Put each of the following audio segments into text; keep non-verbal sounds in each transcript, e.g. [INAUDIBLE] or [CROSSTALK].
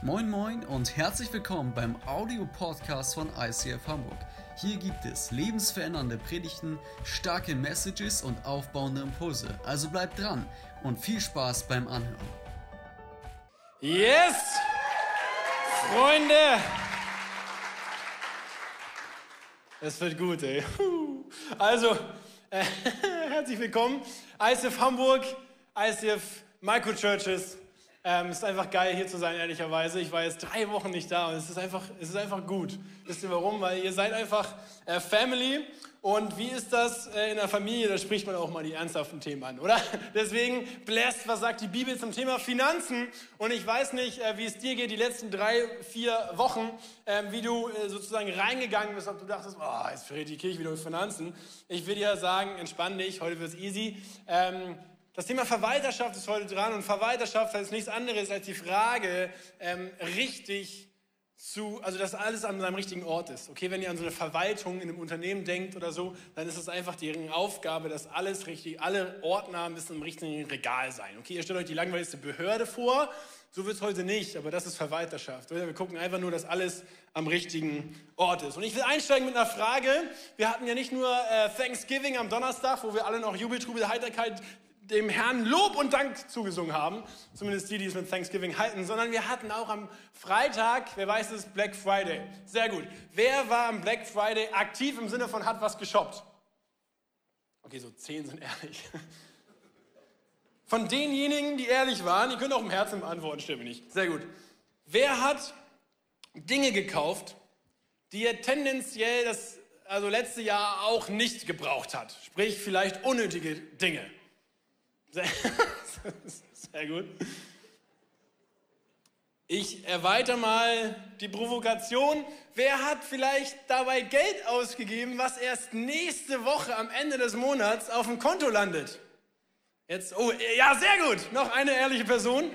Moin Moin und herzlich willkommen beim Audio-Podcast von ICF Hamburg. Hier gibt es lebensverändernde Predigten, starke Messages und aufbauende Impulse. Also bleibt dran und viel Spaß beim Anhören. Yes! Freunde! Es wird gut, ey. Also, äh, [LAUGHS] herzlich willkommen. ICF Hamburg, ICF Microchurches. Ähm, es ist einfach geil, hier zu sein, ehrlicherweise. Ich war jetzt drei Wochen nicht da und es ist einfach, es ist einfach gut. Wisst ihr warum? Weil ihr seid einfach äh, Family. Und wie ist das äh, in der Familie? Da spricht man auch mal die ernsthaften Themen an, oder? [LAUGHS] Deswegen, blessed, was sagt die Bibel zum Thema Finanzen? Und ich weiß nicht, äh, wie es dir geht, die letzten drei, vier Wochen, ähm, wie du äh, sozusagen reingegangen bist, ob du dachtest, oh, jetzt verrät die Kirche wieder mit Finanzen. Ich will dir sagen, entspann dich, heute wird es easy. Ähm, das Thema Verwalterschaft ist heute dran und Verwalterschaft heißt nichts anderes als die Frage, ähm, richtig zu, also dass alles an seinem richtigen Ort ist. Okay, wenn ihr an so eine Verwaltung in einem Unternehmen denkt oder so, dann ist es einfach deren Aufgabe, dass alles richtig, alle Ordner müssen im richtigen Regal sein. Okay, ihr stellt euch die langweiligste Behörde vor, so wird es heute nicht, aber das ist Verwalterschaft. Wir gucken einfach nur, dass alles am richtigen Ort ist. Und ich will einsteigen mit einer Frage. Wir hatten ja nicht nur äh, Thanksgiving am Donnerstag, wo wir alle noch Jubeltrubel, Heiterkeit dem Herrn Lob und Dank zugesungen haben, zumindest die, die es mit Thanksgiving halten, sondern wir hatten auch am Freitag, wer weiß es, Black Friday. Sehr gut. Wer war am Black Friday aktiv im Sinne von hat was geshoppt? Okay, so zehn sind ehrlich. [LAUGHS] Von denjenigen, die ehrlich waren, ihr könnt auch im Herzen beantworten, stimmt nicht. Sehr gut. Wer hat Dinge gekauft, die er tendenziell das also letzte Jahr auch nicht gebraucht hat? Sprich, vielleicht unnötige Dinge. Sehr, [LAUGHS] sehr gut. Ich erweitere mal die Provokation. Wer hat vielleicht dabei Geld ausgegeben, was erst nächste Woche am Ende des Monats auf dem Konto landet? Jetzt, oh, ja, sehr gut. Noch eine ehrliche Person.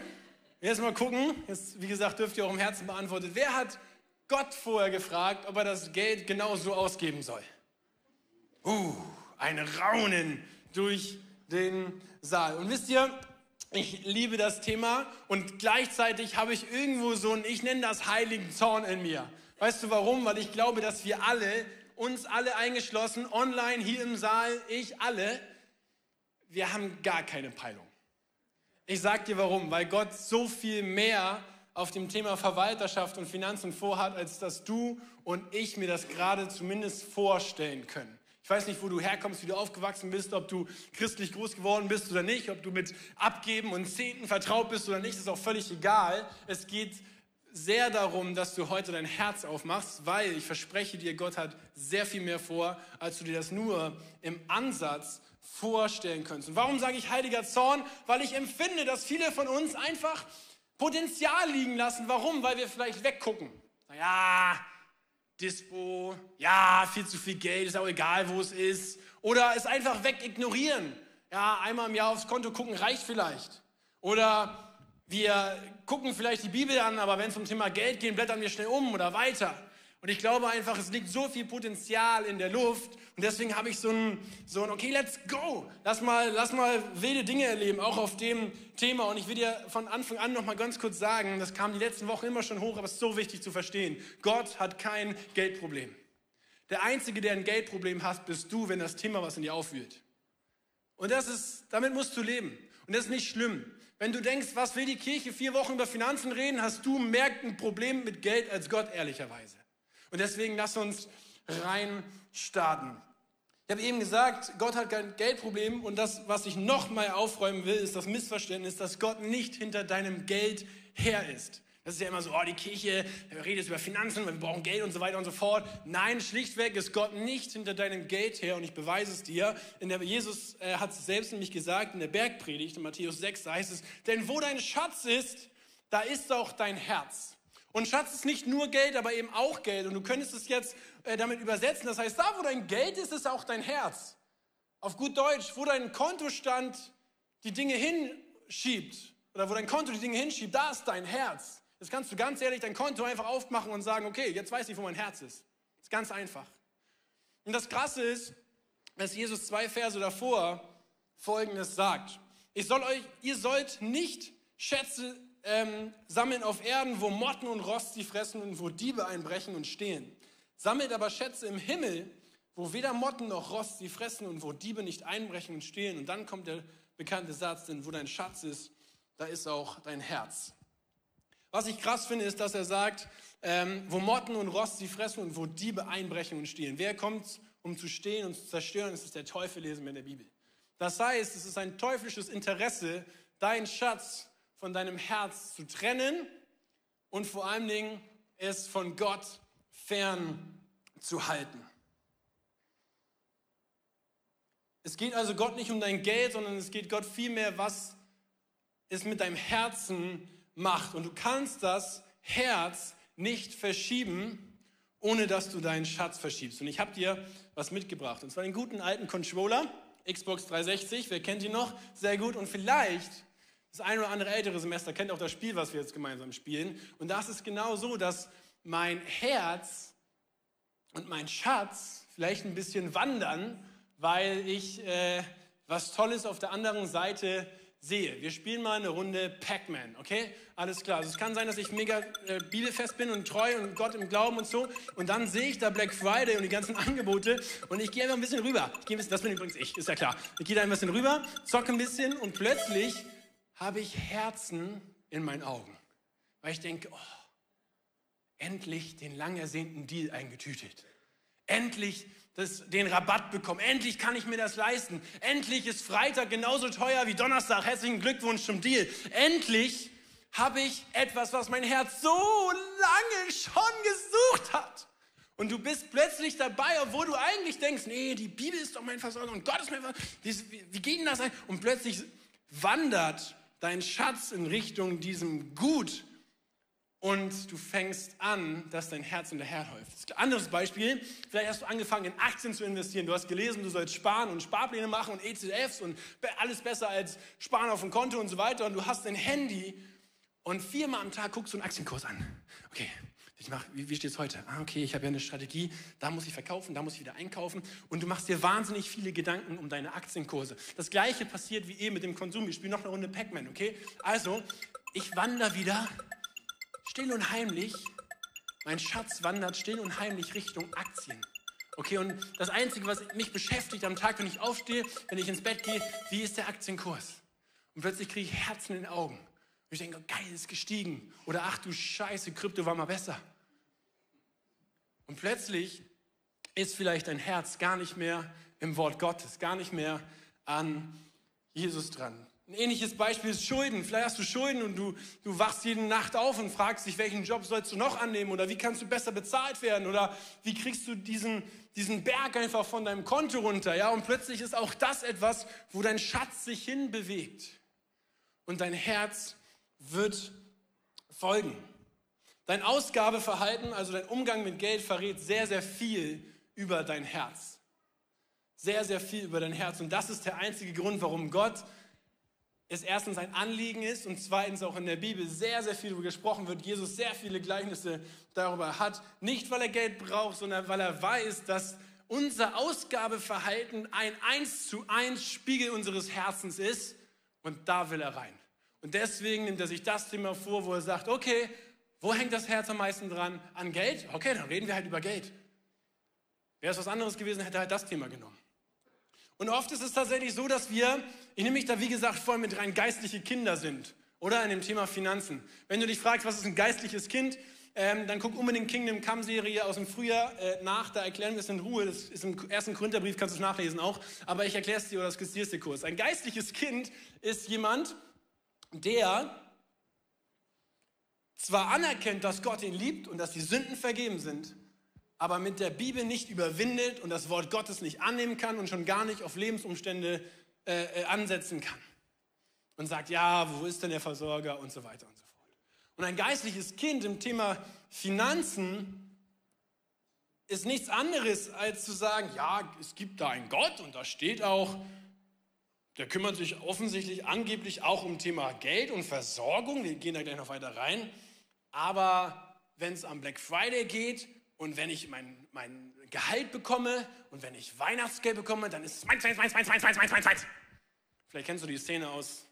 Jetzt mal gucken. Jetzt, wie gesagt, dürft ihr auch im Herzen beantworten. Wer hat Gott vorher gefragt, ob er das Geld genau so ausgeben soll? Uh, ein Raunen durch den Saal. Und wisst ihr, ich liebe das Thema und gleichzeitig habe ich irgendwo so einen, ich nenne das heiligen Zorn in mir. Weißt du warum? Weil ich glaube, dass wir alle, uns alle eingeschlossen, online, hier im Saal, ich alle, wir haben gar keine Peilung. Ich sage dir warum, weil Gott so viel mehr auf dem Thema Verwalterschaft und Finanzen vorhat, als dass du und ich mir das gerade zumindest vorstellen können. Ich weiß nicht, wo du herkommst, wie du aufgewachsen bist, ob du christlich groß geworden bist oder nicht, ob du mit Abgeben und Zehnten vertraut bist oder nicht, ist auch völlig egal. Es geht sehr darum, dass du heute dein Herz aufmachst, weil ich verspreche dir, Gott hat sehr viel mehr vor, als du dir das nur im Ansatz vorstellen könntest. Und warum sage ich heiliger Zorn? Weil ich empfinde, dass viele von uns einfach Potenzial liegen lassen. Warum? Weil wir vielleicht weggucken. Ja, Dispo, ja, viel zu viel Geld, ist auch egal, wo es ist. Oder es einfach weg ignorieren. Ja, einmal im Jahr aufs Konto gucken reicht vielleicht. Oder wir gucken vielleicht die Bibel an, aber wenn es um Thema Geld geht, blättern wir schnell um oder weiter. Und ich glaube einfach, es liegt so viel Potenzial in der Luft. Und deswegen habe ich so ein, so ein, okay, let's go. Lass mal, lass mal wilde Dinge erleben, auch auf dem Thema. Und ich will dir von Anfang an noch mal ganz kurz sagen, das kam die letzten Wochen immer schon hoch, aber es ist so wichtig zu verstehen. Gott hat kein Geldproblem. Der Einzige, der ein Geldproblem hat, bist du, wenn das Thema was in dir aufwühlt. Und das ist, damit musst du leben. Und das ist nicht schlimm. Wenn du denkst, was will die Kirche vier Wochen über Finanzen reden, hast du mehr ein Problem mit Geld als Gott, ehrlicherweise. Und deswegen lass uns rein starten. Ich habe eben gesagt, Gott hat kein Geldproblem und das, was ich nochmal aufräumen will, ist das Missverständnis, dass Gott nicht hinter deinem Geld her ist. Das ist ja immer so, oh, die Kirche redet über Finanzen, wir brauchen Geld und so weiter und so fort. Nein, schlichtweg ist Gott nicht hinter deinem Geld her und ich beweise es dir. In der, Jesus äh, hat es selbst nämlich gesagt in der Bergpredigt in Matthäus 6, da heißt es, denn wo dein Schatz ist, da ist auch dein Herz. Und Schatz ist nicht nur Geld, aber eben auch Geld. Und du könntest es jetzt äh, damit übersetzen. Das heißt, da wo dein Geld ist, ist auch dein Herz. Auf gut Deutsch, wo dein Kontostand die Dinge hinschiebt oder wo dein Konto die Dinge hinschiebt, da ist dein Herz. Jetzt kannst du ganz ehrlich dein Konto einfach aufmachen und sagen, okay, jetzt weiß ich, wo mein Herz ist. Das ist ganz einfach. Und das Krasse ist, dass Jesus zwei Verse davor Folgendes sagt. Ich soll euch, ihr sollt nicht Schätze ähm, sammeln auf Erden, wo Motten und Rost sie fressen und wo Diebe einbrechen und stehlen. Sammelt aber Schätze im Himmel, wo weder Motten noch Rost sie fressen und wo Diebe nicht einbrechen und stehlen. Und dann kommt der bekannte Satz, denn wo dein Schatz ist, da ist auch dein Herz. Was ich krass finde, ist, dass er sagt, ähm, wo Motten und Rost sie fressen und wo Diebe einbrechen und stehlen. Wer kommt, um zu stehen und zu zerstören? Ist der Teufel, lesen wir in der Bibel. Das heißt, es ist ein teuflisches Interesse, deinen Schatz von deinem Herz zu trennen und vor allen Dingen es von Gott fern zu halten. Es geht also Gott nicht um dein Geld, sondern es geht Gott vielmehr, was es mit deinem Herzen macht. Und du kannst das Herz nicht verschieben, ohne dass du deinen Schatz verschiebst. Und ich habe dir was mitgebracht. Und zwar den guten alten Controller, Xbox 360. Wer kennt ihn noch? Sehr gut. Und vielleicht das ein oder andere ältere Semester kennt auch das Spiel, was wir jetzt gemeinsam spielen. Und das ist genau so, dass mein Herz und mein Schatz vielleicht ein bisschen wandern, weil ich äh, was Tolles auf der anderen Seite sehe. Wir spielen mal eine Runde Pac-Man, okay? Alles klar. Also es kann sein, dass ich mega äh, bibelfest bin und treu und Gott im Glauben und so. Und dann sehe ich da Black Friday und die ganzen [LAUGHS] Angebote und ich gehe einfach ein bisschen rüber. Ich gehe ein bisschen, das bin übrigens ich, ist ja klar. Ich gehe da ein bisschen rüber, zocke ein bisschen und plötzlich habe ich Herzen in meinen Augen. Weil ich denke, oh, endlich den lang ersehnten Deal eingetütet. Endlich das, den Rabatt bekommen. Endlich kann ich mir das leisten. Endlich ist Freitag genauso teuer wie Donnerstag. Herzlichen Glückwunsch zum Deal. Endlich habe ich etwas, was mein Herz so lange schon gesucht hat. Und du bist plötzlich dabei, obwohl du eigentlich denkst, nee, die Bibel ist doch mein Versorger und Gott ist mein Versorger. Wie, wie geht denn das ein? Und plötzlich wandert dein Schatz in Richtung diesem Gut, und du fängst an, dass dein Herz hinterherläuft. Anderes Beispiel, vielleicht hast du angefangen in Aktien zu investieren. Du hast gelesen, du sollst sparen und Sparpläne machen und ETFs und alles besser als sparen auf dem Konto und so weiter. Und du hast ein Handy und viermal am Tag guckst du einen Aktienkurs an. Okay, ich mach, wie, wie steht es heute? Ah, okay, ich habe ja eine Strategie, da muss ich verkaufen, da muss ich wieder einkaufen. Und du machst dir wahnsinnig viele Gedanken um deine Aktienkurse. Das gleiche passiert wie eben mit dem Konsum. Wir spielen noch eine Runde Pac-Man, okay? Also, ich wandere wieder still und heimlich, mein Schatz wandert still und heimlich Richtung Aktien. Okay, und das Einzige, was mich beschäftigt am Tag, wenn ich aufstehe, wenn ich ins Bett gehe, wie ist der Aktienkurs? Und plötzlich kriege ich Herzen in den Augen. Ich denke, geil, ist gestiegen. Oder ach du Scheiße, Krypto war mal besser. Und plötzlich ist vielleicht dein Herz gar nicht mehr im Wort Gottes, gar nicht mehr an Jesus dran. Ein ähnliches Beispiel ist Schulden. Vielleicht hast du Schulden und du, du wachst jede Nacht auf und fragst dich, welchen Job sollst du noch annehmen oder wie kannst du besser bezahlt werden oder wie kriegst du diesen, diesen Berg einfach von deinem Konto runter. Ja? Und plötzlich ist auch das etwas, wo dein Schatz sich hinbewegt und dein Herz wird folgen. Dein Ausgabeverhalten, also dein Umgang mit Geld verrät sehr, sehr viel über dein Herz. Sehr, sehr viel über dein Herz. Und das ist der einzige Grund, warum Gott es erstens ein Anliegen ist und zweitens auch in der Bibel sehr, sehr viel darüber gesprochen wird. Jesus sehr viele Gleichnisse darüber hat. Nicht, weil er Geld braucht, sondern weil er weiß, dass unser Ausgabeverhalten ein eins zu eins Spiegel unseres Herzens ist und da will er rein. Und deswegen nimmt er sich das Thema vor, wo er sagt, okay, wo hängt das Herz am meisten dran? An Geld? Okay, dann reden wir halt über Geld. Wäre es was anderes gewesen, hätte halt das Thema genommen. Und oft ist es tatsächlich so, dass wir, ich nehme mich da wie gesagt voll mit rein, geistliche Kinder sind. Oder in dem Thema Finanzen. Wenn du dich fragst, was ist ein geistliches Kind, ähm, dann guck unbedingt Kingdom Come Serie aus dem Frühjahr äh, nach, da erklären wir es in Ruhe. Das ist im ersten Korintherbrief, kannst du es nachlesen auch. Aber ich erkläre es dir oder skizziere es dir kurz. Ein geistliches Kind ist jemand, der zwar anerkennt, dass Gott ihn liebt und dass die Sünden vergeben sind, aber mit der Bibel nicht überwindet und das Wort Gottes nicht annehmen kann und schon gar nicht auf Lebensumstände äh, äh, ansetzen kann. Und sagt, ja, wo ist denn der Versorger und so weiter und so fort. Und ein geistliches Kind im Thema Finanzen ist nichts anderes, als zu sagen, ja, es gibt da einen Gott und da steht auch, der kümmert sich offensichtlich angeblich auch um Thema Geld und Versorgung. Wir gehen da gleich noch weiter rein. Aber wenn es am Black Friday geht und wenn ich mein, mein Gehalt bekomme und wenn ich Weihnachtsgeld bekomme, dann ist es meins, meins, meins, meins, meins, meins, meins, meins. Vielleicht kennst du die Szene aus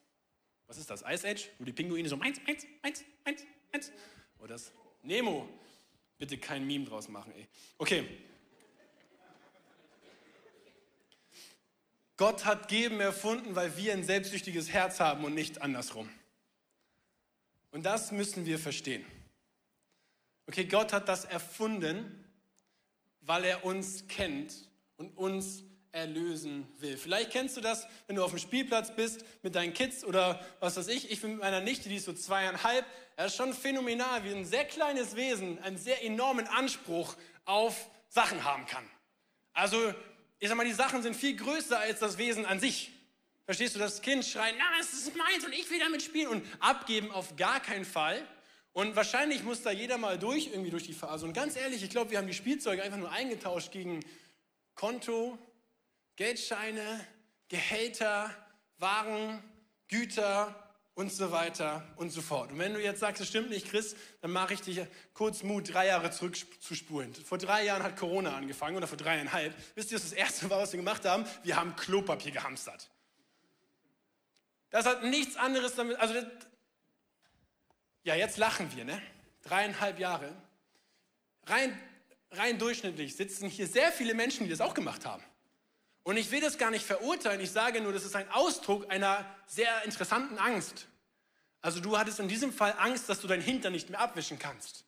was ist das? Ice Age? Wo die Pinguine so eins, eins, eins, eins, eins. Oder das Nemo. Bitte kein Meme draus machen, ey. Okay. Gott hat Geben erfunden, weil wir ein selbstsüchtiges Herz haben und nicht andersrum. Und das müssen wir verstehen. Okay, Gott hat das erfunden, weil er uns kennt und uns erlösen will. Vielleicht kennst du das, wenn du auf dem Spielplatz bist mit deinen Kids oder was weiß ich. Ich bin mit meiner Nichte, die ist so zweieinhalb. Er ist schon phänomenal, wie ein sehr kleines Wesen einen sehr enormen Anspruch auf Sachen haben kann. Also, ich sag mal, die Sachen sind viel größer als das Wesen an sich. Verstehst du, das Kind schreit, na, es ist meins und ich will damit spielen und abgeben auf gar keinen Fall. Und wahrscheinlich muss da jeder mal durch, irgendwie durch die Phase. Und ganz ehrlich, ich glaube, wir haben die Spielzeuge einfach nur eingetauscht gegen Konto, Geldscheine, Gehälter, Waren, Güter und so weiter und so fort. Und wenn du jetzt sagst, es stimmt nicht, Chris, dann mache ich dich kurz Mut, drei Jahre zurückzuspulen. Vor drei Jahren hat Corona angefangen oder vor dreieinhalb. Wisst ihr, was das erste war, was wir gemacht haben? Wir haben Klopapier gehamstert. Das hat nichts anderes damit, also das, ja, jetzt lachen wir, ne? Dreieinhalb Jahre. Rein, rein durchschnittlich sitzen hier sehr viele Menschen, die das auch gemacht haben. Und ich will das gar nicht verurteilen, ich sage nur, das ist ein Ausdruck einer sehr interessanten Angst. Also du hattest in diesem Fall Angst, dass du dein Hintern nicht mehr abwischen kannst.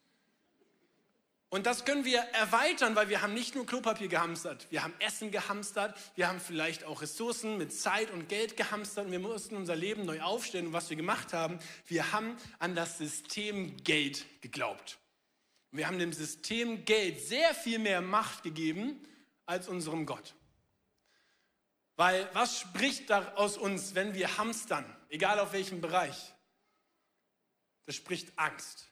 Und das können wir erweitern, weil wir haben nicht nur Klopapier gehamstert, wir haben Essen gehamstert, wir haben vielleicht auch Ressourcen mit Zeit und Geld gehamstert und wir mussten unser Leben neu aufstellen. Und was wir gemacht haben, wir haben an das System Geld geglaubt. Wir haben dem System Geld sehr viel mehr Macht gegeben als unserem Gott. Weil was spricht da aus uns, wenn wir hamstern, egal auf welchem Bereich? Das spricht Angst.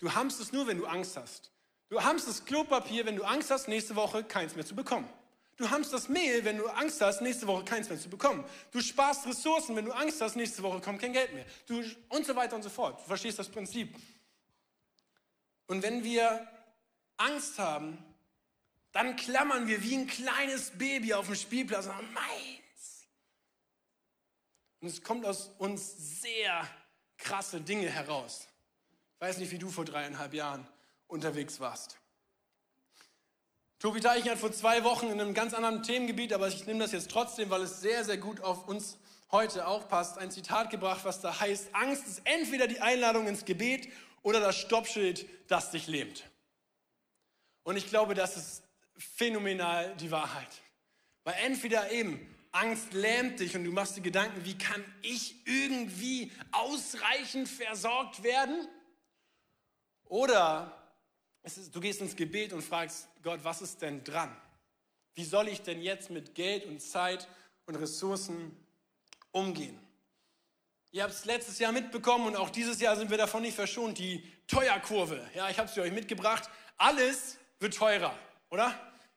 Du hamstest nur, wenn du Angst hast. Du hamstest Klopapier, wenn du Angst hast, nächste Woche keins mehr zu bekommen. Du hamstest Mehl, wenn du Angst hast, nächste Woche keins mehr zu bekommen. Du sparst Ressourcen, wenn du Angst hast, nächste Woche kommt kein Geld mehr. Du, und so weiter und so fort. Du verstehst das Prinzip. Und wenn wir Angst haben, dann klammern wir wie ein kleines Baby auf dem Spielplatz und sagen, meins. Und es kommt aus uns sehr krasse Dinge heraus. Ich weiß nicht, wie du vor dreieinhalb Jahren unterwegs warst. Tobi Teichen hat vor zwei Wochen in einem ganz anderen Themengebiet, aber ich nehme das jetzt trotzdem, weil es sehr, sehr gut auf uns heute auch passt, ein Zitat gebracht, was da heißt, Angst ist entweder die Einladung ins Gebet oder das Stoppschild, das dich lähmt. Und ich glaube, das ist phänomenal die Wahrheit. Weil entweder eben Angst lähmt dich und du machst dir Gedanken, wie kann ich irgendwie ausreichend versorgt werden? Oder ist, du gehst ins Gebet und fragst Gott, was ist denn dran? Wie soll ich denn jetzt mit Geld und Zeit und Ressourcen umgehen? Ihr habt es letztes Jahr mitbekommen und auch dieses Jahr sind wir davon nicht verschont. Die Teuerkurve. Ja, ich habe sie euch mitgebracht. Alles wird teurer oder?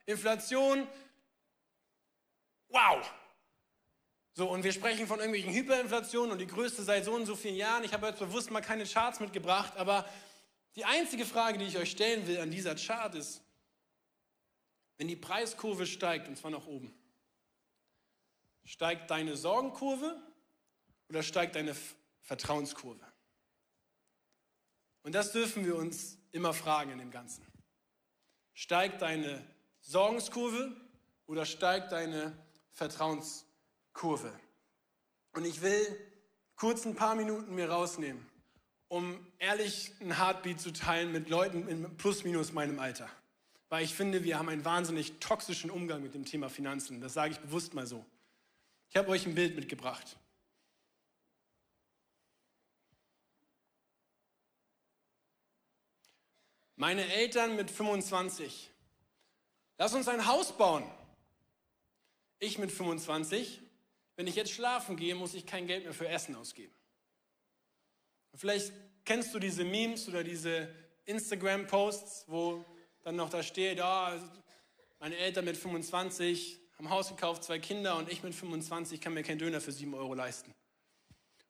Inflation, wow. So, und wir sprechen von irgendwelchen Hyperinflationen und die größte seit so und so vielen Jahren. Ich habe jetzt bewusst mal keine Charts mitgebracht, aber die einzige Frage, die ich euch stellen will an dieser Chart ist, wenn die Preiskurve steigt, und zwar nach oben, steigt deine Sorgenkurve oder steigt deine Vertrauenskurve? Und das dürfen wir uns immer fragen in dem Ganzen. Steigt deine Sorgenskurve oder steigt deine Vertrauenskurve? Und ich will kurz ein paar Minuten mir rausnehmen, um ehrlich ein Heartbeat zu teilen mit Leuten in plus minus meinem Alter. Weil ich finde, wir haben einen wahnsinnig toxischen Umgang mit dem Thema Finanzen. Das sage ich bewusst mal so. Ich habe euch ein Bild mitgebracht. Meine Eltern mit 25. Lass uns ein Haus bauen. Ich mit 25. Wenn ich jetzt schlafen gehe, muss ich kein Geld mehr für Essen ausgeben. Vielleicht kennst du diese Memes oder diese Instagram-Posts, wo dann noch da steht, oh, meine Eltern mit 25 haben Haus gekauft, zwei Kinder und ich mit 25 kann mir keinen Döner für 7 Euro leisten.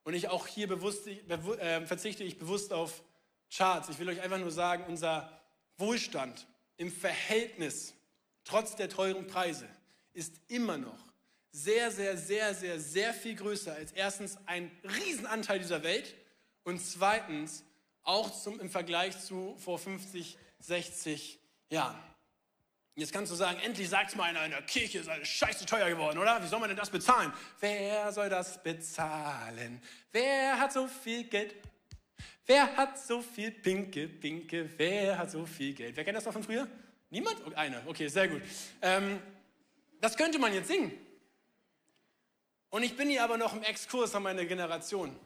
Und ich auch hier bewusst, äh, verzichte ich bewusst auf Charts. Ich will euch einfach nur sagen, unser Wohlstand im Verhältnis, trotz der teuren Preise, ist immer noch sehr, sehr, sehr, sehr, sehr viel größer als erstens ein Riesenanteil dieser Welt und zweitens auch zum, im Vergleich zu vor 50, 60 Jahren. Jetzt kannst du sagen, endlich sagt mal einer in der Kirche, ist alles scheiße teuer geworden, oder? Wie soll man denn das bezahlen? Wer soll das bezahlen? Wer hat so viel Geld? Wer hat so viel Pinke, Pinke? Wer hat so viel Geld? Wer kennt das noch von früher? Niemand? Oh, einer. Okay, sehr gut. Ähm, das könnte man jetzt singen. Und ich bin hier aber noch im Exkurs an meine Generation.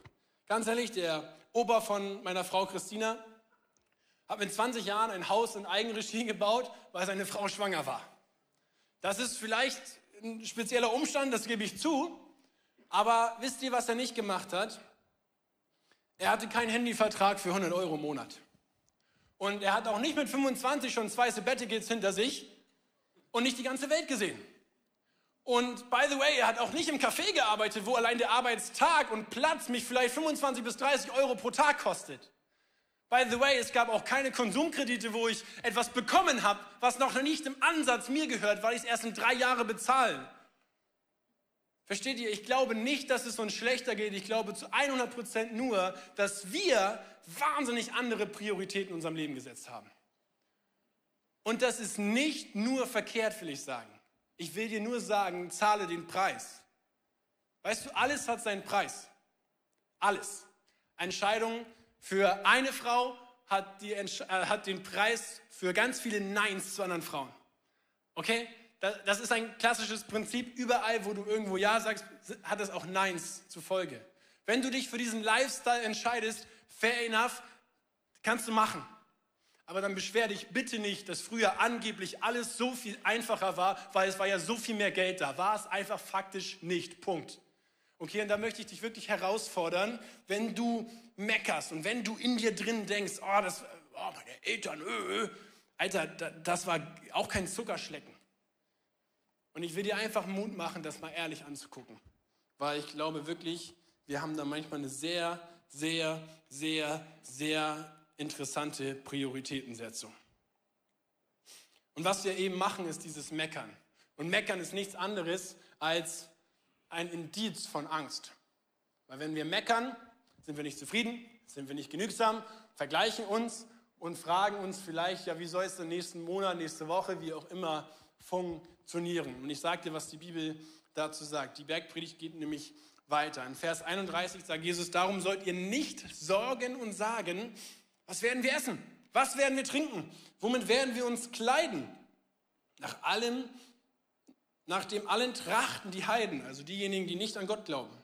Ganz ehrlich, der Opa von meiner Frau Christina hat mit 20 Jahren ein Haus in Eigenregie gebaut, weil seine Frau schwanger war. Das ist vielleicht ein spezieller Umstand, das gebe ich zu. Aber wisst ihr, was er nicht gemacht hat? Er hatte keinen Handyvertrag für 100 Euro im Monat. Und er hat auch nicht mit 25 schon zwei Sabbaticals hinter sich und nicht die ganze Welt gesehen. Und by the way, er hat auch nicht im Café gearbeitet, wo allein der Arbeitstag und Platz mich vielleicht 25 bis 30 Euro pro Tag kostet. By the way, es gab auch keine Konsumkredite, wo ich etwas bekommen habe, was noch nicht im Ansatz mir gehört, weil ich es erst in drei Jahre bezahle. Versteht ihr? Ich glaube nicht, dass es uns schlechter geht. Ich glaube zu 100 Prozent nur, dass wir wahnsinnig andere Prioritäten in unserem Leben gesetzt haben. Und das ist nicht nur verkehrt, will ich sagen. Ich will dir nur sagen, zahle den Preis. Weißt du, alles hat seinen Preis. Alles. Entscheidungen für eine Frau hat, die, äh, hat den Preis für ganz viele Neins zu anderen Frauen. Okay? Das ist ein klassisches Prinzip. Überall, wo du irgendwo Ja sagst, hat es auch Neins zur Folge. Wenn du dich für diesen Lifestyle entscheidest, fair enough, kannst du machen. Aber dann beschwer dich bitte nicht, dass früher angeblich alles so viel einfacher war, weil es war ja so viel mehr Geld da. War es einfach faktisch nicht. Punkt. Okay, und da möchte ich dich wirklich herausfordern, wenn du meckerst und wenn du in dir drin denkst, oh, das, oh meine Eltern, öh. Alter, das war auch kein Zuckerschlecken. Und ich will dir einfach Mut machen, das mal ehrlich anzugucken. Weil ich glaube wirklich, wir haben da manchmal eine sehr, sehr, sehr, sehr interessante Prioritätensetzung. Und was wir eben machen, ist dieses Meckern. Und Meckern ist nichts anderes als ein Indiz von Angst. Weil wenn wir meckern, sind wir nicht zufrieden, sind wir nicht genügsam, vergleichen uns und fragen uns vielleicht, ja, wie soll es denn nächsten Monat, nächste Woche, wie auch immer funktionieren. Und ich sage dir, was die Bibel dazu sagt. Die Bergpredigt geht nämlich weiter. In Vers 31 sagt Jesus, darum sollt ihr nicht sorgen und sagen, was werden wir essen? Was werden wir trinken? Womit werden wir uns kleiden? Nach allem, nach dem allen trachten die Heiden, also diejenigen, die nicht an Gott glauben.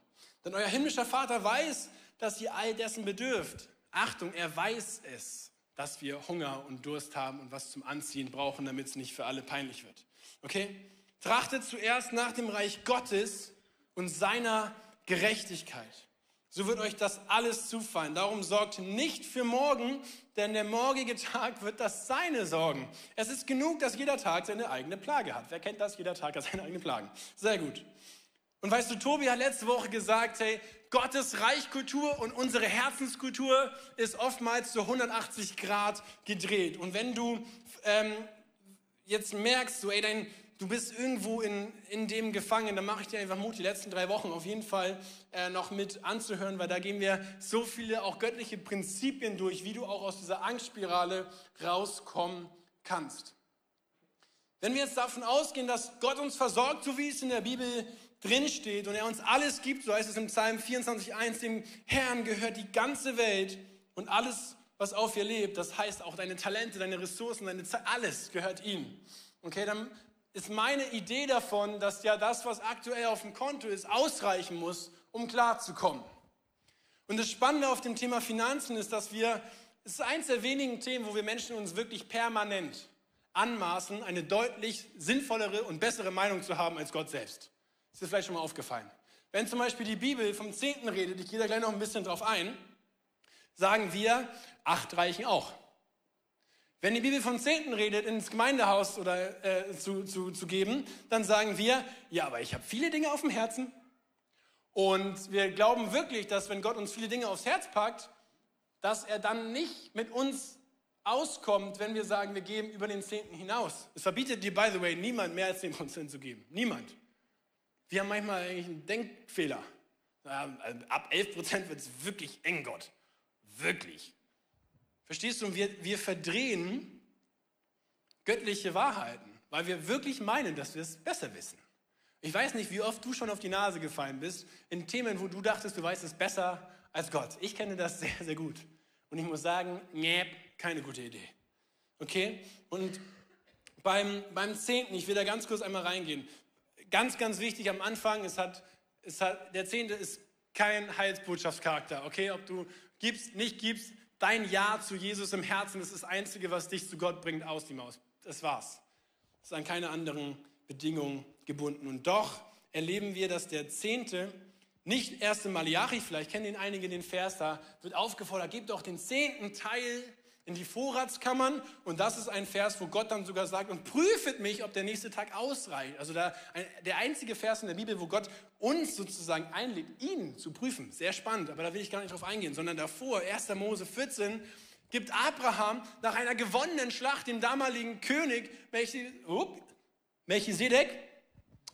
Denn euer himmlischer Vater weiß, dass ihr all dessen bedürft. Achtung, er weiß es, dass wir Hunger und Durst haben und was zum Anziehen brauchen, damit es nicht für alle peinlich wird. Okay? Trachtet zuerst nach dem Reich Gottes und seiner Gerechtigkeit. So wird euch das alles zufallen. Darum sorgt nicht für morgen, denn der morgige Tag wird das Seine sorgen. Es ist genug, dass jeder Tag seine eigene Plage hat. Wer kennt das? Jeder Tag hat seine eigene Plagen. Sehr gut. Und weißt du, Tobi hat letzte Woche gesagt, hey, Gottes Reichkultur und unsere Herzenskultur ist oftmals zu 180 Grad gedreht. Und wenn du ähm, jetzt merkst, so, ey, dein, du bist irgendwo in, in dem gefangen, dann mache ich dir einfach Mut, die letzten drei Wochen auf jeden Fall äh, noch mit anzuhören, weil da gehen wir so viele auch göttliche Prinzipien durch, wie du auch aus dieser Angstspirale rauskommen kannst. Wenn wir jetzt davon ausgehen, dass Gott uns versorgt, so wie es in der Bibel drinsteht und er uns alles gibt, so heißt es im Psalm 24.1, dem Herrn gehört die ganze Welt und alles, was auf ihr lebt, das heißt auch deine Talente, deine Ressourcen, deine Zeit, alles gehört ihm. Okay, dann ist meine Idee davon, dass ja das, was aktuell auf dem Konto ist, ausreichen muss, um klarzukommen. Und das Spannende auf dem Thema Finanzen ist, dass wir, es ist eines der wenigen Themen, wo wir Menschen uns wirklich permanent anmaßen, eine deutlich sinnvollere und bessere Meinung zu haben als Gott selbst. Ist dir vielleicht schon mal aufgefallen? Wenn zum Beispiel die Bibel vom Zehnten redet, ich gehe da gleich noch ein bisschen drauf ein, sagen wir, acht reichen auch. Wenn die Bibel vom Zehnten redet, ins Gemeindehaus oder äh, zu, zu, zu geben, dann sagen wir, ja, aber ich habe viele Dinge auf dem Herzen. Und wir glauben wirklich, dass wenn Gott uns viele Dinge aufs Herz packt, dass er dann nicht mit uns auskommt, wenn wir sagen, wir geben über den Zehnten hinaus. Es verbietet dir, by the way, niemand mehr als 10% zu geben. Niemand. Wir haben manchmal eigentlich einen Denkfehler. Ab 11 Prozent wird es wirklich eng, Gott. Wirklich. Verstehst du? Wir, wir verdrehen göttliche Wahrheiten, weil wir wirklich meinen, dass wir es besser wissen. Ich weiß nicht, wie oft du schon auf die Nase gefallen bist in Themen, wo du dachtest, du weißt es besser als Gott. Ich kenne das [LAUGHS] sehr, sehr gut. Und ich muss sagen, nee, keine gute Idee. Okay? Und beim, beim Zehnten, ich will da ganz kurz einmal reingehen. Ganz, ganz wichtig am Anfang, es hat, es hat, der Zehnte ist kein Heilsbotschaftscharakter. Okay? Ob du gibst, nicht gibst, dein Ja zu Jesus im Herzen ist das Einzige, was dich zu Gott bringt, aus die Maus. Das war's. Das ist an keine anderen Bedingungen gebunden. Und doch erleben wir, dass der Zehnte nicht erst in Malachi, vielleicht kennen den einige den Vers, da wird aufgefordert, gebt doch den zehnten Teil in die Vorratskammern. Und das ist ein Vers, wo Gott dann sogar sagt, und prüfet mich, ob der nächste Tag ausreicht. Also da, der einzige Vers in der Bibel, wo Gott uns sozusagen einlädt, ihn zu prüfen. Sehr spannend, aber da will ich gar nicht drauf eingehen, sondern davor, 1. Mose 14, gibt Abraham nach einer gewonnenen Schlacht dem damaligen König Melchisedek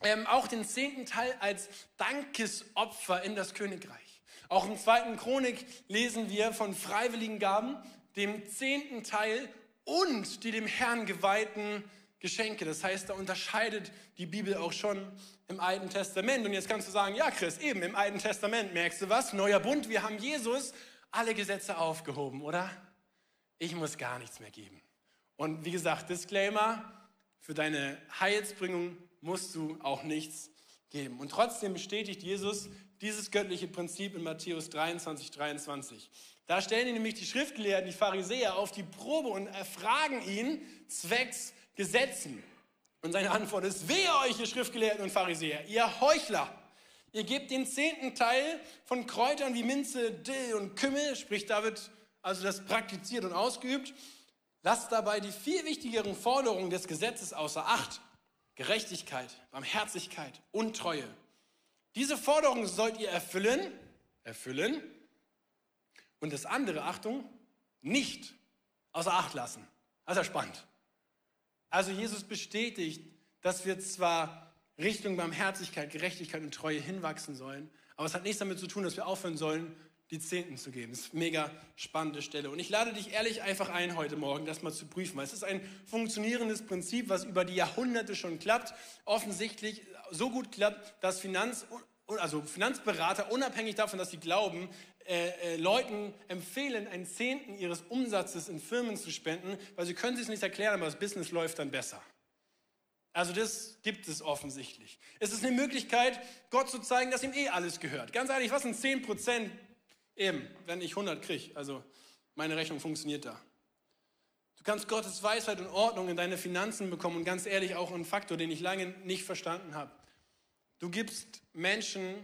ähm, auch den zehnten Teil als Dankesopfer in das Königreich. Auch im zweiten Chronik lesen wir von freiwilligen Gaben, dem zehnten Teil und die dem Herrn geweihten Geschenke. Das heißt, da unterscheidet die Bibel auch schon im Alten Testament. Und jetzt kannst du sagen, ja Chris, eben im Alten Testament, merkst du was? Neuer Bund, wir haben Jesus alle Gesetze aufgehoben, oder? Ich muss gar nichts mehr geben. Und wie gesagt, Disclaimer, für deine Heilsbringung musst du auch nichts geben. Und trotzdem bestätigt Jesus dieses göttliche Prinzip in Matthäus 23, 23. Da stellen ihn nämlich die Schriftgelehrten, die Pharisäer auf die Probe und erfragen ihn zwecks Gesetzen. Und seine Antwort ist, wehe euch, ihr Schriftgelehrten und Pharisäer, ihr Heuchler. Ihr gebt den zehnten Teil von Kräutern wie Minze, Dill und Kümmel, sprich da wird also das praktiziert und ausgeübt. Lasst dabei die viel wichtigeren Forderungen des Gesetzes außer Acht. Gerechtigkeit, Barmherzigkeit und Treue. Diese Forderungen sollt ihr erfüllen, erfüllen und das andere, Achtung, nicht außer Acht lassen. Ja spannend. Also Jesus bestätigt, dass wir zwar Richtung Barmherzigkeit, Gerechtigkeit und Treue hinwachsen sollen, aber es hat nichts damit zu tun, dass wir aufhören sollen, die Zehnten zu geben. Das ist eine mega spannende Stelle. Und ich lade dich ehrlich einfach ein, heute Morgen das mal zu prüfen, weil es ist ein funktionierendes Prinzip, was über die Jahrhunderte schon klappt. Offensichtlich so gut klappt, dass Finanz, also Finanzberater, unabhängig davon, dass sie glauben, äh, äh, Leuten empfehlen, einen Zehnten ihres Umsatzes in Firmen zu spenden, weil sie können sich es nicht erklären, aber das Business läuft dann besser. Also das gibt es offensichtlich. Es ist eine Möglichkeit, Gott zu zeigen, dass ihm eh alles gehört. Ganz ehrlich, was sind 10 Prozent Eben, wenn ich 100 kriege, also meine Rechnung funktioniert da. Du kannst Gottes Weisheit und Ordnung in deine Finanzen bekommen und ganz ehrlich auch ein Faktor, den ich lange nicht verstanden habe. Du gibst Menschen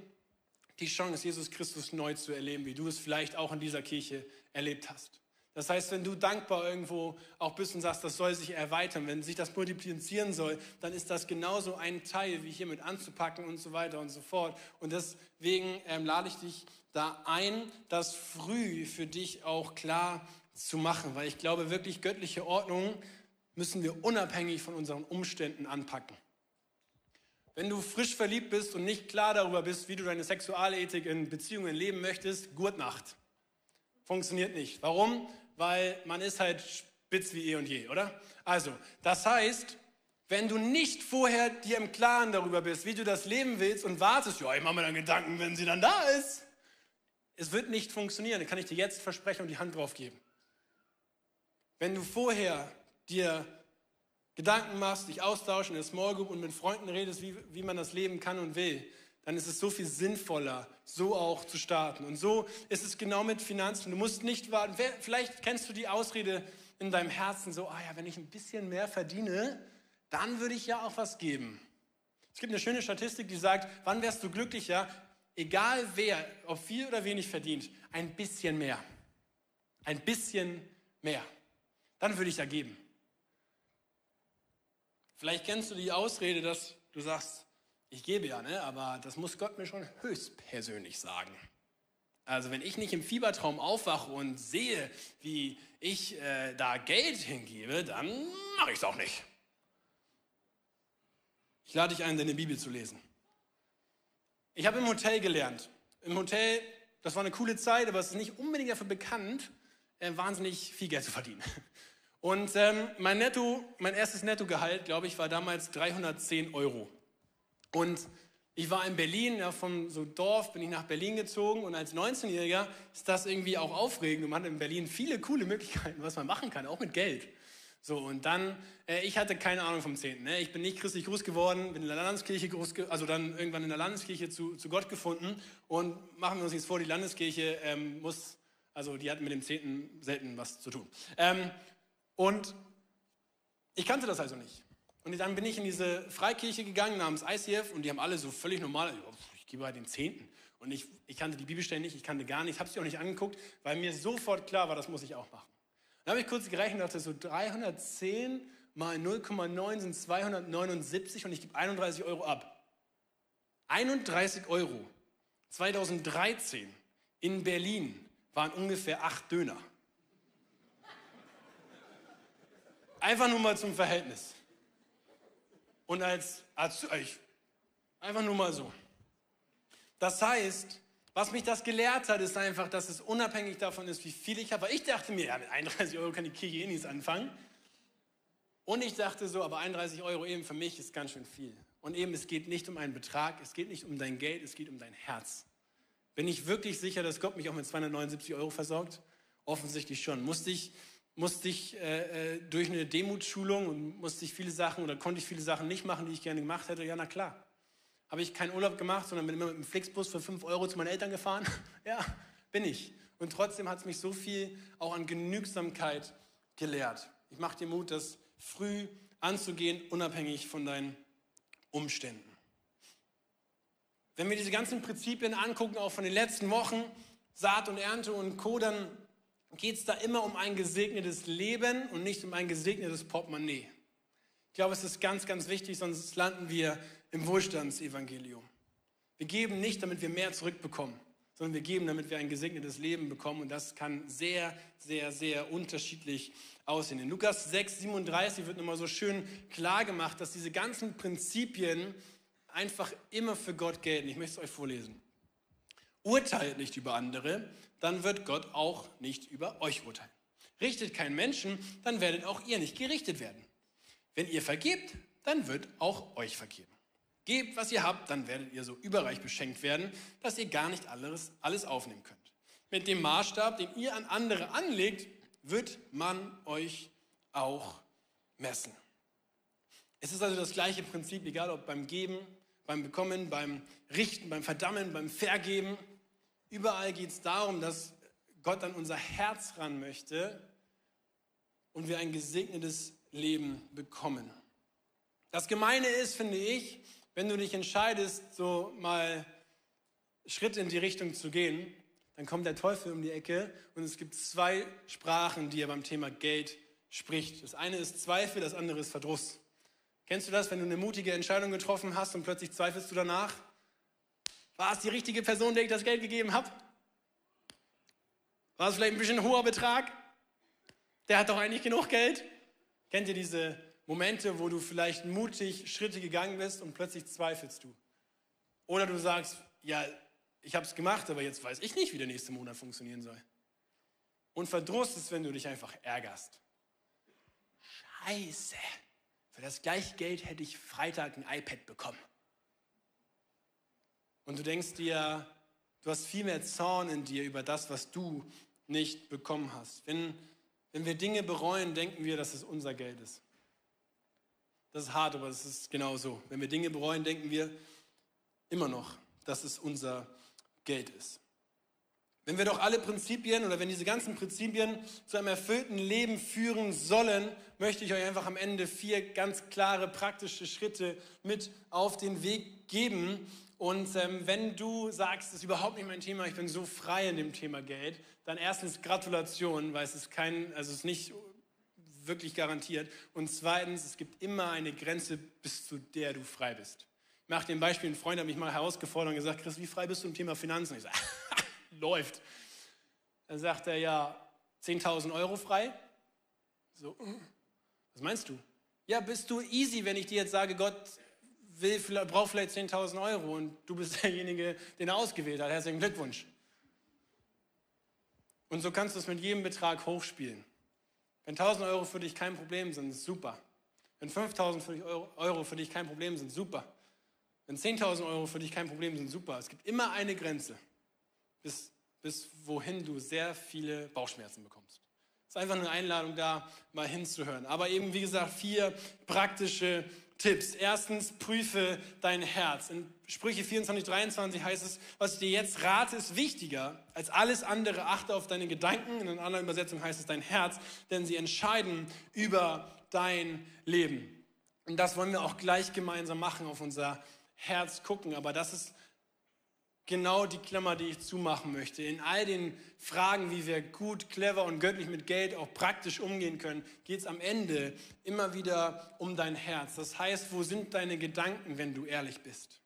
die Chance, Jesus Christus neu zu erleben, wie du es vielleicht auch in dieser Kirche erlebt hast. Das heißt, wenn du dankbar irgendwo auch bist und sagst, das soll sich erweitern, wenn sich das multiplizieren soll, dann ist das genauso ein Teil, wie hiermit anzupacken und so weiter und so fort. Und deswegen ähm, lade ich dich da ein, das früh für dich auch klar zu machen, weil ich glaube, wirklich göttliche Ordnung müssen wir unabhängig von unseren Umständen anpacken. Wenn du frisch verliebt bist und nicht klar darüber bist, wie du deine Sexualethik in Beziehungen leben möchtest, Gurtnacht. Funktioniert nicht. Warum? Weil man ist halt spitz wie eh und je, oder? Also, das heißt, wenn du nicht vorher dir im Klaren darüber bist, wie du das leben willst und wartest, ja, ich mache mir dann Gedanken, wenn sie dann da ist, es wird nicht funktionieren, kann ich dir jetzt versprechen und die Hand drauf geben. Wenn du vorher dir Gedanken machst, dich austauschen in der Small Group und mit Freunden redest, wie, wie man das leben kann und will, dann ist es so viel sinnvoller, so auch zu starten. Und so ist es genau mit Finanzen. Du musst nicht warten. Vielleicht kennst du die Ausrede in deinem Herzen so, ah ja, wenn ich ein bisschen mehr verdiene, dann würde ich ja auch was geben. Es gibt eine schöne Statistik, die sagt, wann wärst du glücklicher, egal wer, ob viel oder wenig verdient, ein bisschen mehr. Ein bisschen mehr. Dann würde ich da geben. Vielleicht kennst du die Ausrede, dass du sagst, ich gebe ja, ne, aber das muss Gott mir schon höchstpersönlich sagen. Also wenn ich nicht im Fiebertraum aufwache und sehe, wie ich äh, da Geld hingebe, dann mache ich es auch nicht. Ich lade dich ein, deine Bibel zu lesen. Ich habe im Hotel gelernt. Im Hotel, das war eine coole Zeit, aber es ist nicht unbedingt dafür bekannt, äh, wahnsinnig viel Geld zu verdienen. Und ähm, mein Netto, mein erstes Nettogehalt, glaube ich, war damals 310 Euro. Und ich war in Berlin, ja, vom so Dorf bin ich nach Berlin gezogen und als 19-Jähriger ist das irgendwie auch aufregend man hat in Berlin viele coole Möglichkeiten, was man machen kann, auch mit Geld. So, und dann, äh, ich hatte keine Ahnung vom Zehnten. Ne? Ich bin nicht christlich groß geworden, bin in der Landeskirche groß, also dann irgendwann in der Landeskirche zu, zu Gott gefunden. Und machen wir uns nichts vor, die Landeskirche ähm, muss, also die hat mit dem Zehnten selten was zu tun. Ähm, und ich kannte das also nicht. Und dann bin ich in diese Freikirche gegangen namens ICF und die haben alle so völlig normal, ich gebe halt den Zehnten. Und ich, ich kannte die Bibelstelle nicht, ich kannte gar nichts, habe sie auch nicht angeguckt, weil mir sofort klar war, das muss ich auch machen. Dann habe ich kurz gerechnet und dachte so 310 mal 0,9 sind 279 und ich gebe 31 Euro ab. 31 Euro 2013 in Berlin waren ungefähr acht Döner. Einfach nur mal zum Verhältnis. Und als Arzt, einfach nur mal so. Das heißt, was mich das gelehrt hat, ist einfach, dass es unabhängig davon ist, wie viel ich habe. Weil ich dachte mir, ja, mit 31 Euro kann die Kirche eh nichts anfangen. Und ich dachte so, aber 31 Euro eben für mich ist ganz schön viel. Und eben, es geht nicht um einen Betrag, es geht nicht um dein Geld, es geht um dein Herz. Bin ich wirklich sicher, dass Gott mich auch mit 279 Euro versorgt? Offensichtlich schon. Musste ich, musste ich äh, äh, durch eine Demutschulung und musste ich viele Sachen oder konnte ich viele Sachen nicht machen, die ich gerne gemacht hätte? Ja, na klar. Habe ich keinen Urlaub gemacht, sondern bin immer mit dem Flixbus für 5 Euro zu meinen Eltern gefahren? [LAUGHS] ja, bin ich. Und trotzdem hat es mich so viel auch an Genügsamkeit gelehrt. Ich mache dir Mut, das früh anzugehen, unabhängig von deinen Umständen. Wenn wir diese ganzen Prinzipien angucken, auch von den letzten Wochen, Saat und Ernte und Co., dann geht es da immer um ein gesegnetes Leben und nicht um ein gesegnetes Portemonnaie. Ich glaube, es ist ganz, ganz wichtig, sonst landen wir im Wohlstandsevangelium. Wir geben nicht, damit wir mehr zurückbekommen, sondern wir geben, damit wir ein gesegnetes Leben bekommen. Und das kann sehr, sehr, sehr unterschiedlich aussehen. In Lukas 6, 37 wird nochmal so schön klar gemacht, dass diese ganzen Prinzipien einfach immer für Gott gelten. Ich möchte es euch vorlesen. Urteilt nicht über andere, dann wird Gott auch nicht über euch urteilen. Richtet keinen Menschen, dann werdet auch ihr nicht gerichtet werden. Wenn ihr vergebt, dann wird auch euch vergeben. Gebt, was ihr habt, dann werdet ihr so überreich beschenkt werden, dass ihr gar nicht alles, alles aufnehmen könnt. Mit dem Maßstab, den ihr an andere anlegt, wird man euch auch messen. Es ist also das gleiche Prinzip, egal ob beim Geben, beim Bekommen, beim Richten, beim Verdammen, beim Vergeben. Überall geht es darum, dass Gott an unser Herz ran möchte und wir ein gesegnetes Leben bekommen. Das Gemeine ist, finde ich, wenn du dich entscheidest, so mal Schritte in die Richtung zu gehen, dann kommt der Teufel um die Ecke und es gibt zwei Sprachen, die er beim Thema Geld spricht. Das eine ist Zweifel, das andere ist Verdruss. Kennst du das, wenn du eine mutige Entscheidung getroffen hast und plötzlich zweifelst du danach? War es die richtige Person, der ich das Geld gegeben habe? War es vielleicht ein bisschen ein hoher Betrag? Der hat doch eigentlich genug Geld. Kennt ihr diese Momente, wo du vielleicht mutig Schritte gegangen bist und plötzlich zweifelst du. Oder du sagst, ja, ich habe es gemacht, aber jetzt weiß ich nicht, wie der nächste Monat funktionieren soll. Und Verdruss ist, wenn du dich einfach ärgerst. Scheiße, für das gleiche Geld hätte ich Freitag ein iPad bekommen. Und du denkst dir, du hast viel mehr Zorn in dir über das, was du nicht bekommen hast. Wenn, wenn wir Dinge bereuen, denken wir, dass es unser Geld ist. Das ist hart, aber es ist genau so. Wenn wir Dinge bereuen, denken wir immer noch, dass es unser Geld ist. Wenn wir doch alle Prinzipien oder wenn diese ganzen Prinzipien zu einem erfüllten Leben führen sollen, möchte ich euch einfach am Ende vier ganz klare praktische Schritte mit auf den Weg geben. Und ähm, wenn du sagst, das ist überhaupt nicht mein Thema, ich bin so frei in dem Thema Geld, dann erstens Gratulation, weil es ist kein, also es ist nicht wirklich garantiert. Und zweitens, es gibt immer eine Grenze, bis zu der du frei bist. Ich mache dem Beispiel, ein Freund hat mich mal herausgefordert und gesagt, Chris, wie frei bist du im Thema Finanzen? Ich sage, [LAUGHS] läuft. Dann sagt er, ja, 10.000 Euro frei. So, was meinst du? Ja, bist du easy, wenn ich dir jetzt sage, Gott will, braucht vielleicht 10.000 Euro und du bist [LAUGHS] derjenige, den er ausgewählt hat. Herzlichen Glückwunsch. Und so kannst du es mit jedem Betrag hochspielen. Wenn 1000 Euro für dich kein Problem sind, ist super. Wenn 5000 Euro für dich kein Problem sind, super. Wenn 10.000 Euro für dich kein Problem sind, super. Es gibt immer eine Grenze, bis, bis wohin du sehr viele Bauchschmerzen bekommst. Es ist einfach eine Einladung da, mal hinzuhören. Aber eben, wie gesagt, vier praktische Tipps. Erstens, prüfe dein Herz. In Sprüche 24, 23 heißt es, was ich dir jetzt rate, ist wichtiger als alles andere. Achte auf deine Gedanken. In einer anderen Übersetzung heißt es dein Herz, denn sie entscheiden über dein Leben. Und das wollen wir auch gleich gemeinsam machen, auf unser Herz gucken. Aber das ist genau die Klammer, die ich zumachen möchte. In all den Fragen, wie wir gut, clever und göttlich mit Geld auch praktisch umgehen können, geht es am Ende immer wieder um dein Herz. Das heißt, wo sind deine Gedanken, wenn du ehrlich bist?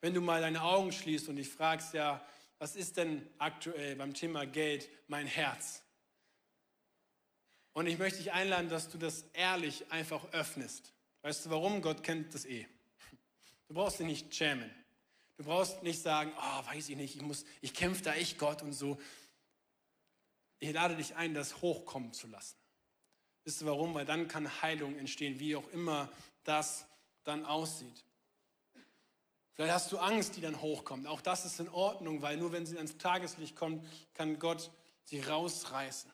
Wenn du mal deine Augen schließt und dich fragst, ja, was ist denn aktuell beim Thema Geld mein Herz? Und ich möchte dich einladen, dass du das ehrlich einfach öffnest. Weißt du warum? Gott kennt das eh. Du brauchst dich nicht schämen. Du brauchst nicht sagen, oh, weiß ich nicht, ich, ich kämpfe da echt Gott und so. Ich lade dich ein, das hochkommen zu lassen. Wisst ihr warum? Weil dann kann Heilung entstehen, wie auch immer das dann aussieht. Vielleicht hast du Angst, die dann hochkommt. Auch das ist in Ordnung, weil nur wenn sie ans Tageslicht kommt, kann Gott sie rausreißen.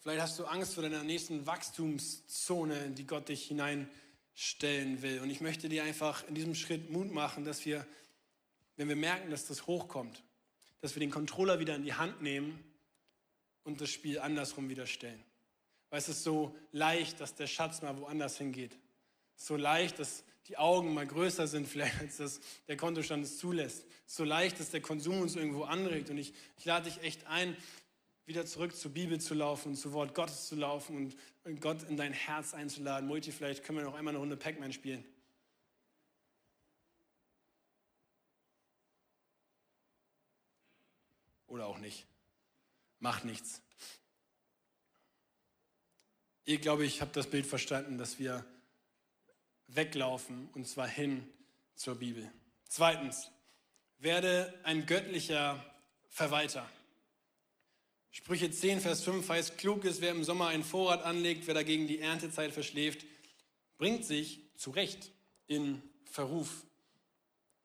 Vielleicht hast du Angst vor deiner nächsten Wachstumszone, in die Gott dich hinein stellen will. Und ich möchte dir einfach in diesem Schritt Mut machen, dass wir, wenn wir merken, dass das hochkommt, dass wir den Controller wieder in die Hand nehmen und das Spiel andersrum wieder stellen. Weil es ist so leicht, dass der Schatz mal woanders hingeht. So leicht, dass die Augen mal größer sind, vielleicht als das der Kontostand es zulässt. So leicht, dass der Konsum uns irgendwo anregt. Und ich, ich lade dich echt ein, wieder zurück zur Bibel zu laufen und zu Wort Gottes zu laufen und Gott in dein Herz einzuladen. Multi, vielleicht können wir noch einmal eine Runde Pac-Man spielen. Oder auch nicht. Macht nichts. Ihr, glaube ich, habt das Bild verstanden, dass wir weglaufen und zwar hin zur Bibel. Zweitens, werde ein göttlicher Verwalter. Sprüche 10, Vers 5 heißt, klug ist, wer im Sommer einen Vorrat anlegt, wer dagegen die Erntezeit verschläft, bringt sich zurecht in Verruf.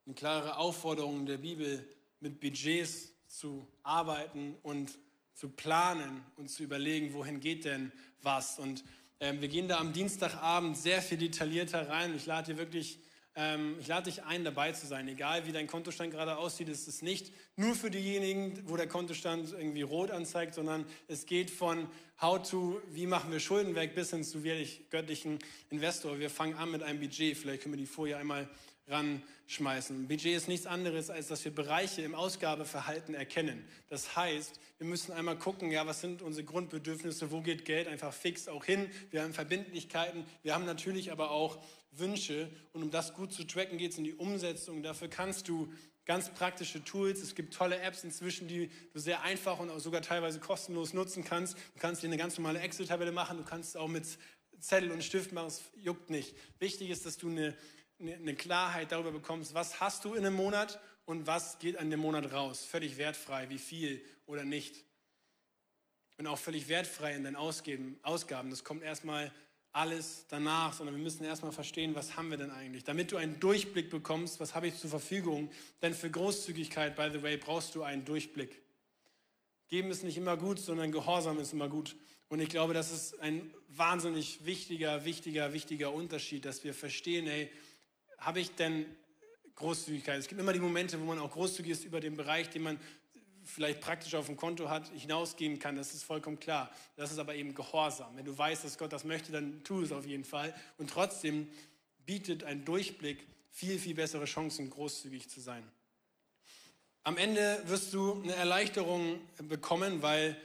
Eine klare Aufforderung der Bibel, mit Budgets zu arbeiten und zu planen und zu überlegen, wohin geht denn was. Und äh, wir gehen da am Dienstagabend sehr viel detaillierter rein. Ich lade dir wirklich ähm, ich lade dich ein, dabei zu sein. Egal wie dein Kontostand gerade aussieht, ist es nicht nur für diejenigen, wo der Kontostand irgendwie rot anzeigt, sondern es geht von how to, wie machen wir Schulden weg, bis hin zu wirklich göttlichen Investor. Wir fangen an mit einem Budget. Vielleicht können wir die Folie einmal ranschmeißen. Budget ist nichts anderes, als dass wir Bereiche im Ausgabeverhalten erkennen. Das heißt, wir müssen einmal gucken, ja, was sind unsere Grundbedürfnisse, wo geht Geld einfach fix auch hin. Wir haben Verbindlichkeiten, wir haben natürlich aber auch Wünsche. Und um das gut zu tracken, geht es in die Umsetzung. Dafür kannst du ganz praktische Tools. Es gibt tolle Apps inzwischen, die du sehr einfach und auch sogar teilweise kostenlos nutzen kannst. Du kannst dir eine ganz normale Excel-Tabelle machen. Du kannst es auch mit Zettel und Stift machen. Es juckt nicht. Wichtig ist, dass du eine, eine Klarheit darüber bekommst, was hast du in einem Monat und was geht an dem Monat raus. Völlig wertfrei, wie viel oder nicht. Und auch völlig wertfrei in deinen Ausgaben. Das kommt erstmal alles danach, sondern wir müssen erstmal verstehen, was haben wir denn eigentlich, damit du einen Durchblick bekommst, was habe ich zur Verfügung. Denn für Großzügigkeit, by the way, brauchst du einen Durchblick. Geben ist nicht immer gut, sondern Gehorsam ist immer gut. Und ich glaube, das ist ein wahnsinnig wichtiger, wichtiger, wichtiger Unterschied, dass wir verstehen, hey, habe ich denn Großzügigkeit? Es gibt immer die Momente, wo man auch großzügig ist über den Bereich, den man vielleicht praktisch auf dem Konto hat, hinausgehen kann, das ist vollkommen klar. Das ist aber eben Gehorsam. Wenn du weißt, dass Gott das möchte, dann tu es auf jeden Fall. Und trotzdem bietet ein Durchblick viel, viel bessere Chancen, großzügig zu sein. Am Ende wirst du eine Erleichterung bekommen, weil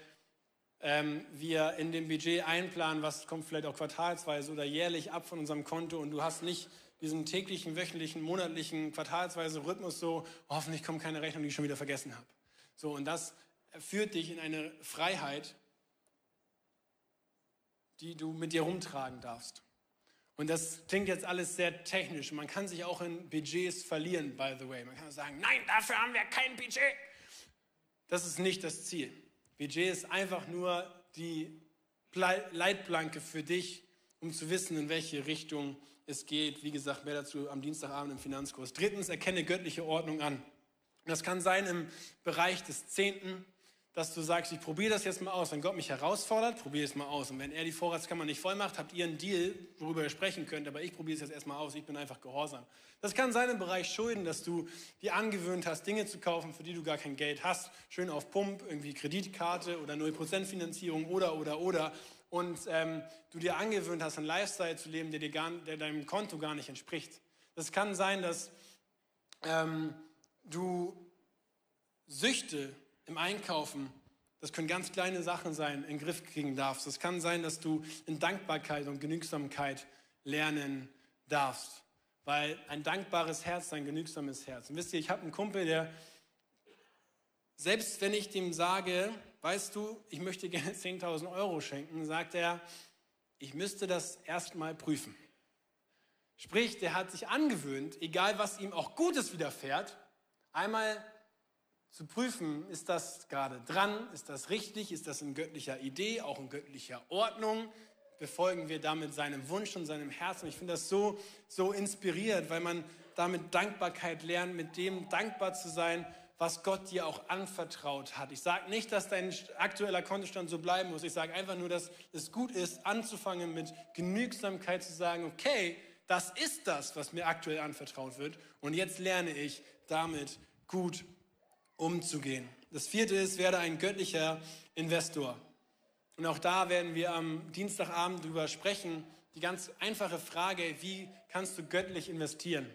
ähm, wir in dem Budget einplanen, was kommt vielleicht auch quartalsweise oder jährlich ab von unserem Konto und du hast nicht diesen täglichen, wöchentlichen, monatlichen, quartalsweise Rhythmus so, hoffentlich kommt keine Rechnung, die ich schon wieder vergessen habe. So, und das führt dich in eine Freiheit, die du mit dir rumtragen darfst. Und das klingt jetzt alles sehr technisch. Man kann sich auch in Budgets verlieren, by the way. Man kann sagen, nein, dafür haben wir kein Budget. Das ist nicht das Ziel. Budget ist einfach nur die Leitplanke für dich, um zu wissen, in welche Richtung es geht. Wie gesagt, mehr dazu am Dienstagabend im Finanzkurs. Drittens, erkenne göttliche Ordnung an. Das kann sein im Bereich des Zehnten, dass du sagst, ich probiere das jetzt mal aus. Wenn Gott mich herausfordert, probiere es mal aus. Und wenn er die Vorratskammer nicht voll macht, habt ihr einen Deal, worüber ihr sprechen könnt. Aber ich probiere es jetzt erstmal aus. Ich bin einfach gehorsam. Das kann sein im Bereich Schulden, dass du dir angewöhnt hast, Dinge zu kaufen, für die du gar kein Geld hast. Schön auf Pump, irgendwie Kreditkarte oder 0% Finanzierung oder, oder, oder. Und ähm, du dir angewöhnt hast, einen Lifestyle zu leben, der, dir gar, der deinem Konto gar nicht entspricht. Das kann sein, dass ähm, du Süchte im Einkaufen, das können ganz kleine Sachen sein, in den Griff kriegen darfst. Es kann sein, dass du in Dankbarkeit und Genügsamkeit lernen darfst. Weil ein dankbares Herz, ein genügsames Herz. Und wisst ihr, ich habe einen Kumpel, der, selbst wenn ich dem sage, weißt du, ich möchte gerne [LAUGHS] 10.000 Euro schenken, sagt er, ich müsste das erstmal prüfen. Sprich, der hat sich angewöhnt, egal was ihm auch Gutes widerfährt, einmal zu prüfen, ist das gerade dran, ist das richtig, ist das in göttlicher Idee, auch in göttlicher Ordnung, befolgen wir damit seinem Wunsch und seinem Herzen. Ich finde das so, so inspiriert, weil man damit Dankbarkeit lernt, mit dem dankbar zu sein, was Gott dir auch anvertraut hat. Ich sage nicht, dass dein aktueller Kontostand so bleiben muss. Ich sage einfach nur, dass es gut ist, anzufangen mit Genügsamkeit zu sagen, okay, das ist das, was mir aktuell anvertraut wird. Und jetzt lerne ich damit gut umzugehen. Das vierte ist, werde ein göttlicher Investor. Und auch da werden wir am Dienstagabend drüber sprechen. Die ganz einfache Frage, wie kannst du göttlich investieren?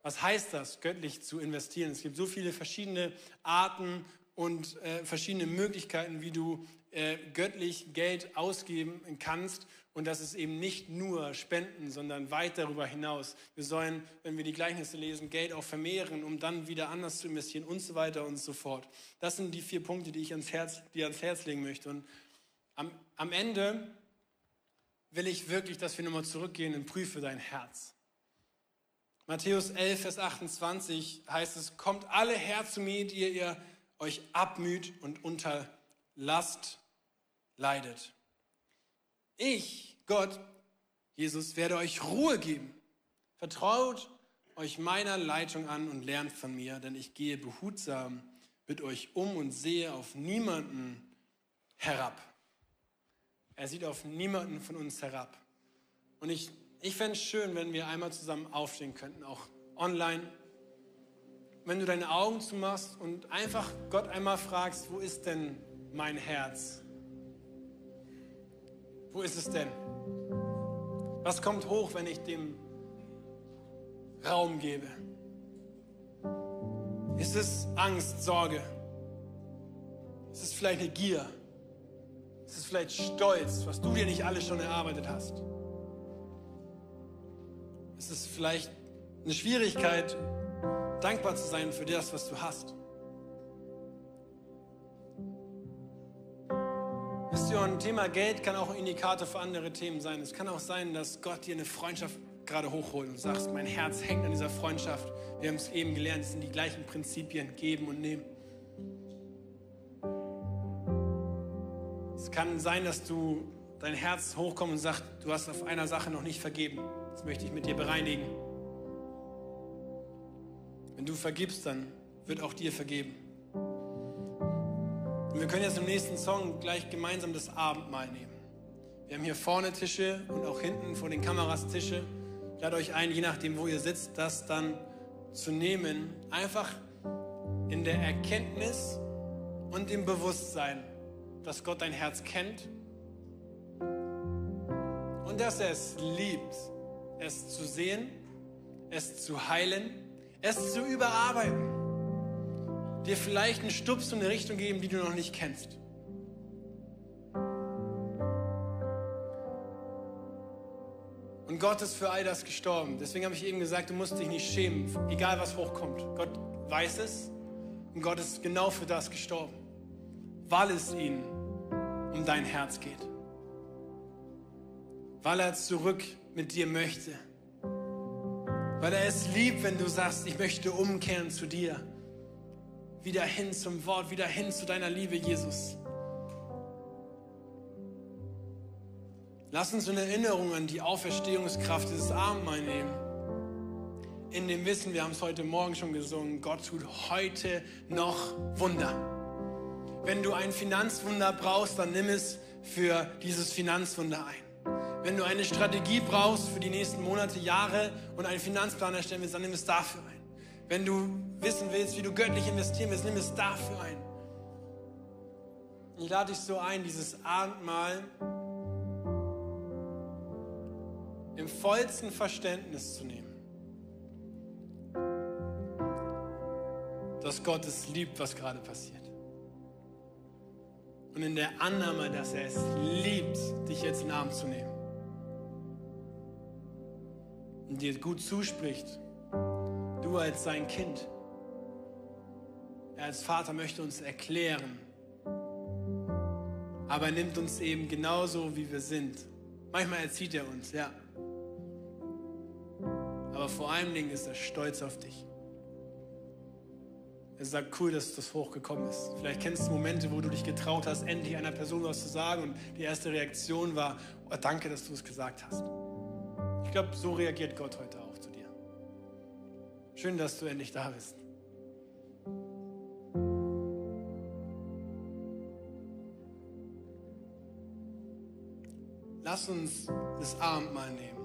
Was heißt das, göttlich zu investieren? Es gibt so viele verschiedene Arten und äh, verschiedene Möglichkeiten, wie du äh, göttlich Geld ausgeben kannst. Und das ist eben nicht nur Spenden, sondern weit darüber hinaus. Wir sollen, wenn wir die Gleichnisse lesen, Geld auch vermehren, um dann wieder anders zu investieren und so weiter und so fort. Das sind die vier Punkte, die ich ans Herz, dir ans Herz legen möchte. Und am, am Ende will ich wirklich, dass wir nochmal zurückgehen und prüfe dein Herz. Matthäus 11, Vers 28 heißt es, kommt alle her zu mir, die ihr euch abmüht und unter Last leidet. Ich, Gott, Jesus, werde euch Ruhe geben. Vertraut euch meiner Leitung an und lernt von mir, denn ich gehe behutsam mit euch um und sehe auf niemanden herab. Er sieht auf niemanden von uns herab. Und ich, ich fände es schön, wenn wir einmal zusammen aufstehen könnten, auch online. Wenn du deine Augen zumachst und einfach Gott einmal fragst, wo ist denn mein Herz? Wo ist es denn? Was kommt hoch, wenn ich dem Raum gebe? Ist es Angst, Sorge? Ist es vielleicht eine Gier? Ist es vielleicht Stolz, was du dir nicht alles schon erarbeitet hast? Ist es vielleicht eine Schwierigkeit, dankbar zu sein für das, was du hast? Ihr, ein Thema Geld kann auch ein Indikator für andere Themen sein. Es kann auch sein, dass Gott dir eine Freundschaft gerade hochholt und sagst, mein Herz hängt an dieser Freundschaft. Wir haben es eben gelernt, es sind die gleichen Prinzipien, geben und nehmen. Es kann sein, dass du dein Herz hochkommt und sagst, du hast auf einer Sache noch nicht vergeben. Das möchte ich mit dir bereinigen. Wenn du vergibst, dann wird auch dir vergeben. Und wir können jetzt im nächsten Song gleich gemeinsam das Abendmahl nehmen. Wir haben hier vorne Tische und auch hinten vor den Kameras Tische. Ich lade euch ein, je nachdem, wo ihr sitzt, das dann zu nehmen. Einfach in der Erkenntnis und dem Bewusstsein, dass Gott dein Herz kennt und dass er es liebt, es zu sehen, es zu heilen, es zu überarbeiten dir vielleicht einen Stups in eine Richtung geben, die du noch nicht kennst. Und Gott ist für all das gestorben. Deswegen habe ich eben gesagt, du musst dich nicht schämen, egal was hochkommt. Gott weiß es und Gott ist genau für das gestorben, weil es ihm um dein Herz geht. weil er zurück mit dir möchte. Weil er es liebt, wenn du sagst, ich möchte umkehren zu dir. Wieder hin zum Wort, wieder hin zu deiner Liebe, Jesus. Lass uns in Erinnerung an die Auferstehungskraft dieses Abendmahl nehmen. In dem Wissen, wir haben es heute Morgen schon gesungen, Gott tut heute noch Wunder. Wenn du ein Finanzwunder brauchst, dann nimm es für dieses Finanzwunder ein. Wenn du eine Strategie brauchst für die nächsten Monate, Jahre und einen Finanzplan erstellen willst, dann nimm es dafür ein. Wenn du wissen willst, wie du göttlich investieren willst, nimm es dafür ein. Ich lade dich so ein, dieses Abendmahl im vollsten Verständnis zu nehmen. Dass Gott es liebt, was gerade passiert. Und in der Annahme, dass er es liebt, dich jetzt in den Arm zu nehmen und dir gut zuspricht, du als sein Kind, er als Vater möchte uns erklären, aber er nimmt uns eben genauso, wie wir sind. Manchmal erzieht er uns, ja. Aber vor allen Dingen ist er stolz auf dich. Er sagt, cool, dass das hochgekommen ist. Vielleicht kennst du Momente, wo du dich getraut hast, endlich einer Person was zu sagen und die erste Reaktion war, oh, danke, dass du es gesagt hast. Ich glaube, so reagiert Gott heute. Schön, dass du endlich da bist. Lass uns das Abendmahl nehmen.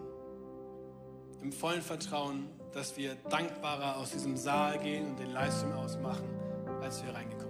Im vollen Vertrauen, dass wir dankbarer aus diesem Saal gehen und den Livestream ausmachen, als wir reingekommen sind.